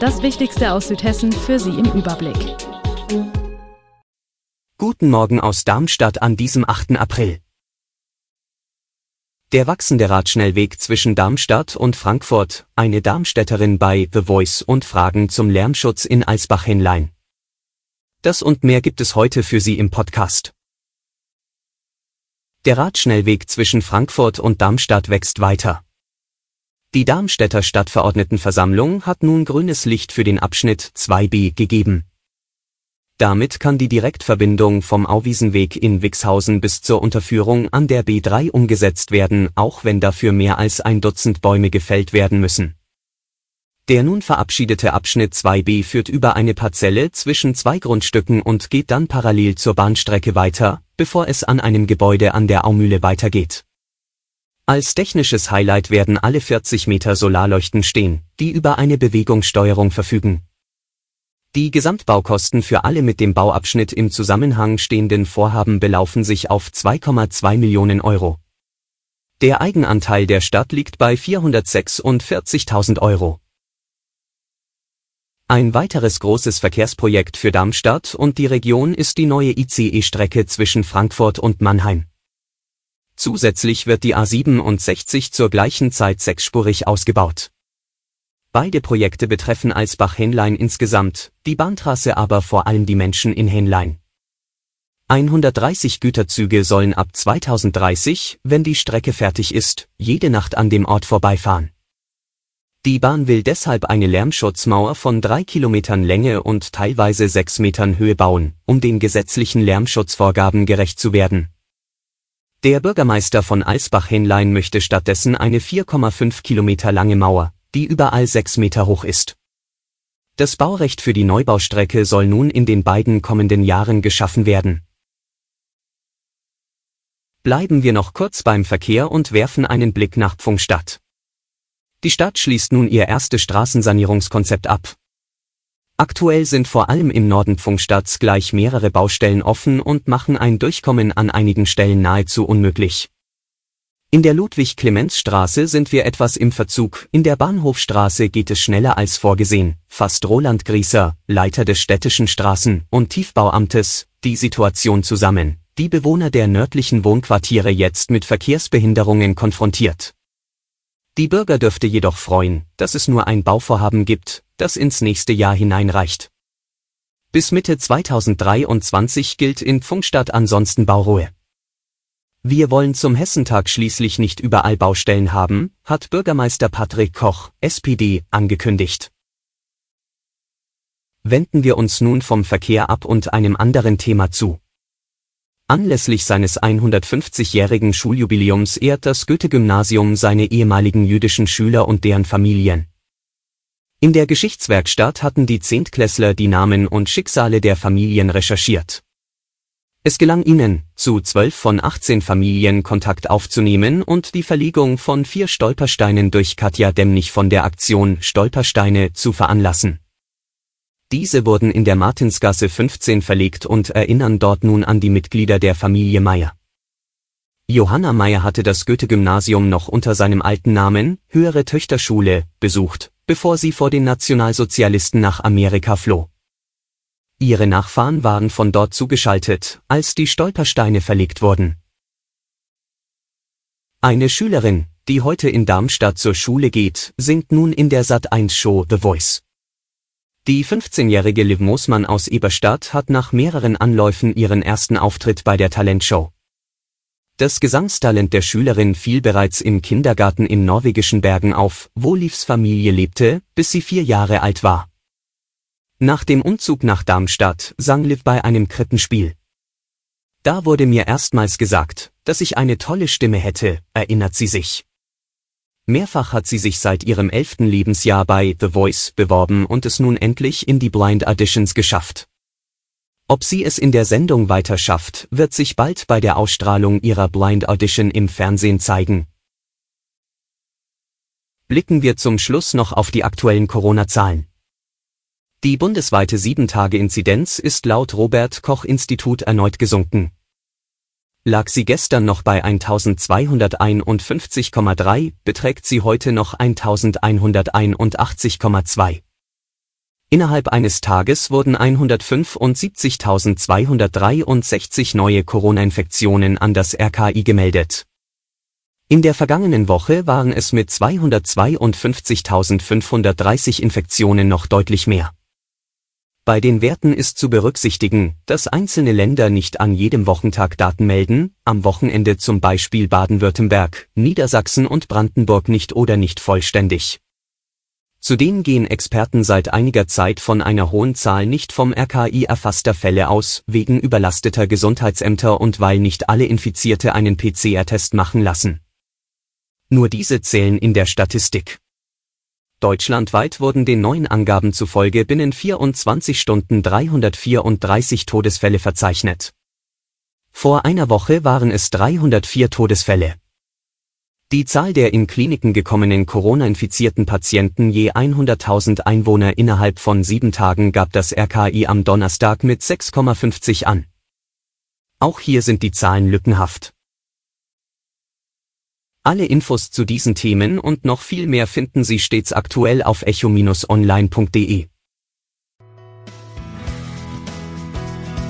Das Wichtigste aus Südhessen für Sie im Überblick. Guten Morgen aus Darmstadt an diesem 8. April. Der wachsende Radschnellweg zwischen Darmstadt und Frankfurt, eine Darmstädterin bei The Voice und Fragen zum Lärmschutz in Alsbach-Henlein. Das und mehr gibt es heute für Sie im Podcast. Der Radschnellweg zwischen Frankfurt und Darmstadt wächst weiter. Die Darmstädter Stadtverordnetenversammlung hat nun grünes Licht für den Abschnitt 2b gegeben. Damit kann die Direktverbindung vom Auwiesenweg in Wixhausen bis zur Unterführung an der B3 umgesetzt werden, auch wenn dafür mehr als ein Dutzend Bäume gefällt werden müssen. Der nun verabschiedete Abschnitt 2b führt über eine Parzelle zwischen zwei Grundstücken und geht dann parallel zur Bahnstrecke weiter, bevor es an einem Gebäude an der Aumühle weitergeht. Als technisches Highlight werden alle 40 Meter Solarleuchten stehen, die über eine Bewegungssteuerung verfügen. Die Gesamtbaukosten für alle mit dem Bauabschnitt im Zusammenhang stehenden Vorhaben belaufen sich auf 2,2 Millionen Euro. Der Eigenanteil der Stadt liegt bei 446.000 Euro. Ein weiteres großes Verkehrsprojekt für Darmstadt und die Region ist die neue ICE-Strecke zwischen Frankfurt und Mannheim. Zusätzlich wird die A67 zur gleichen Zeit sechsspurig ausgebaut. Beide Projekte betreffen Alsbach-Henlein insgesamt, die Bahntrasse aber vor allem die Menschen in Henlein. 130 Güterzüge sollen ab 2030, wenn die Strecke fertig ist, jede Nacht an dem Ort vorbeifahren. Die Bahn will deshalb eine Lärmschutzmauer von drei Kilometern Länge und teilweise sechs Metern Höhe bauen, um den gesetzlichen Lärmschutzvorgaben gerecht zu werden. Der Bürgermeister von Alsbach-Henlein möchte stattdessen eine 4,5 Kilometer lange Mauer, die überall 6 Meter hoch ist. Das Baurecht für die Neubaustrecke soll nun in den beiden kommenden Jahren geschaffen werden. Bleiben wir noch kurz beim Verkehr und werfen einen Blick nach Pfungstadt. Die Stadt schließt nun ihr erstes Straßensanierungskonzept ab. Aktuell sind vor allem im Norden Pfungstadts gleich mehrere Baustellen offen und machen ein Durchkommen an einigen Stellen nahezu unmöglich. In der Ludwig-Clemens-Straße sind wir etwas im Verzug, in der Bahnhofstraße geht es schneller als vorgesehen, fasst Roland Grieser, Leiter des städtischen Straßen- und Tiefbauamtes, die Situation zusammen, die Bewohner der nördlichen Wohnquartiere jetzt mit Verkehrsbehinderungen konfrontiert. Die Bürger dürfte jedoch freuen, dass es nur ein Bauvorhaben gibt, das ins nächste Jahr hineinreicht. Bis Mitte 2023 gilt in Pfungstadt ansonsten Bauruhe. Wir wollen zum Hessentag schließlich nicht überall Baustellen haben, hat Bürgermeister Patrick Koch, SPD, angekündigt. Wenden wir uns nun vom Verkehr ab und einem anderen Thema zu. Anlässlich seines 150-jährigen Schuljubiläums ehrt das Goethe-Gymnasium seine ehemaligen jüdischen Schüler und deren Familien. In der Geschichtswerkstatt hatten die Zehntklässler die Namen und Schicksale der Familien recherchiert. Es gelang ihnen, zu zwölf von 18 Familien Kontakt aufzunehmen und die Verlegung von vier Stolpersteinen durch Katja Demnich von der Aktion Stolpersteine zu veranlassen. Diese wurden in der Martinsgasse 15 verlegt und erinnern dort nun an die Mitglieder der Familie Meyer. Johanna Meyer hatte das Goethe-Gymnasium noch unter seinem alten Namen, Höhere Töchterschule, besucht, bevor sie vor den Nationalsozialisten nach Amerika floh. Ihre Nachfahren waren von dort zugeschaltet, als die Stolpersteine verlegt wurden. Eine Schülerin, die heute in Darmstadt zur Schule geht, singt nun in der Sat1-Show The Voice. Die 15-jährige Liv Moosmann aus Eberstadt hat nach mehreren Anläufen ihren ersten Auftritt bei der Talentshow. Das Gesangstalent der Schülerin fiel bereits im Kindergarten in norwegischen Bergen auf, wo Livs Familie lebte, bis sie vier Jahre alt war. Nach dem Umzug nach Darmstadt sang Liv bei einem Krippenspiel. Da wurde mir erstmals gesagt, dass ich eine tolle Stimme hätte, erinnert sie sich. Mehrfach hat sie sich seit ihrem elften Lebensjahr bei The Voice beworben und es nun endlich in die Blind Auditions geschafft. Ob sie es in der Sendung weiter schafft, wird sich bald bei der Ausstrahlung ihrer Blind Audition im Fernsehen zeigen. Blicken wir zum Schluss noch auf die aktuellen Corona-Zahlen. Die bundesweite 7-Tage-Inzidenz ist laut Robert Koch Institut erneut gesunken lag sie gestern noch bei 1251,3, beträgt sie heute noch 1181,2. Innerhalb eines Tages wurden 175.263 neue Corona-Infektionen an das RKI gemeldet. In der vergangenen Woche waren es mit 252.530 Infektionen noch deutlich mehr. Bei den Werten ist zu berücksichtigen, dass einzelne Länder nicht an jedem Wochentag Daten melden, am Wochenende zum Beispiel Baden-Württemberg, Niedersachsen und Brandenburg nicht oder nicht vollständig. Zudem gehen Experten seit einiger Zeit von einer hohen Zahl nicht vom RKI erfasster Fälle aus, wegen überlasteter Gesundheitsämter und weil nicht alle Infizierte einen PCR-Test machen lassen. Nur diese zählen in der Statistik. Deutschlandweit wurden den neuen Angaben zufolge binnen 24 Stunden 334 Todesfälle verzeichnet. Vor einer Woche waren es 304 Todesfälle. Die Zahl der in Kliniken gekommenen Corona-infizierten Patienten je 100.000 Einwohner innerhalb von sieben Tagen gab das RKI am Donnerstag mit 6,50 an. Auch hier sind die Zahlen lückenhaft. Alle Infos zu diesen Themen und noch viel mehr finden Sie stets aktuell auf echo-online.de.